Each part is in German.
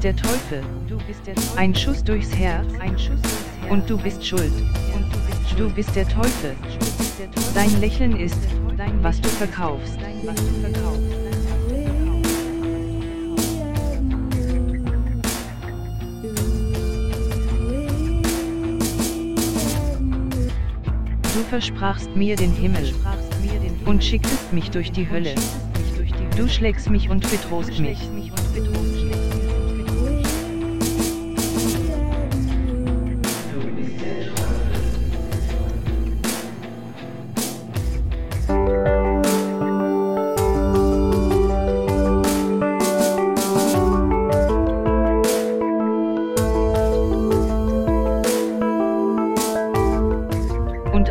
bist der Teufel. Ein Schuss durchs Herz. Und du bist schuld. Du bist der Teufel. Dein Lächeln ist, was du verkaufst. Du versprachst mir den Himmel und schicktest mich durch die Hölle. Du schlägst mich und bedrohst mich.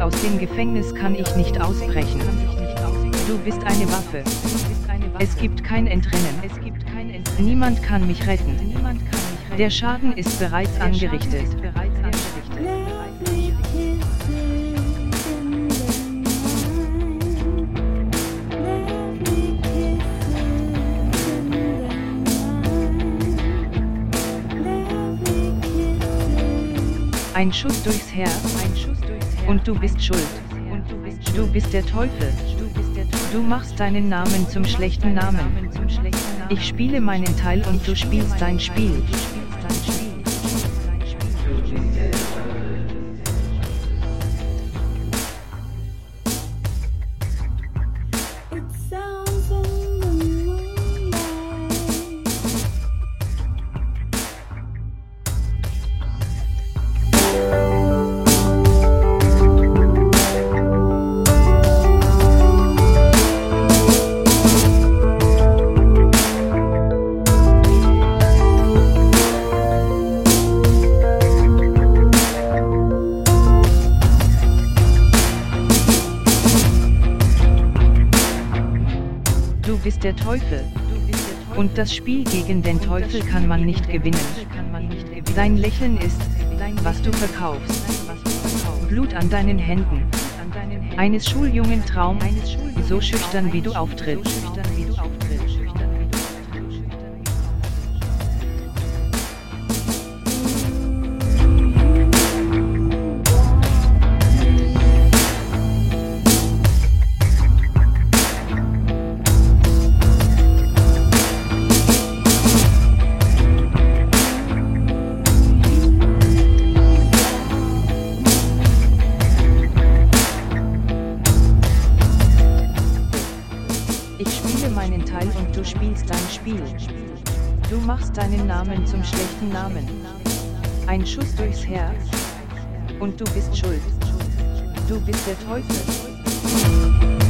Aus dem Gefängnis kann ich nicht ausbrechen. Du bist eine Waffe. Es gibt kein Entrennen. Niemand kann mich retten. Der Schaden ist bereits angerichtet. Ein Schuss durchs Herz. Und du bist schuld. Du bist der Teufel. Du machst deinen Namen zum schlechten Namen. Ich spiele meinen Teil und du spielst dein Spiel. Bist der Teufel. Und das Spiel gegen den Teufel kann man nicht gewinnen. Dein Lächeln ist, was du verkaufst. Blut an deinen Händen. Eines Schuljungen Traum, so schüchtern wie du auftrittst. Teil und du spielst dein Spiel. Du machst deinen Namen zum schlechten Namen. Ein Schuss durchs Herz. Und du bist schuld. Du bist der Teufel.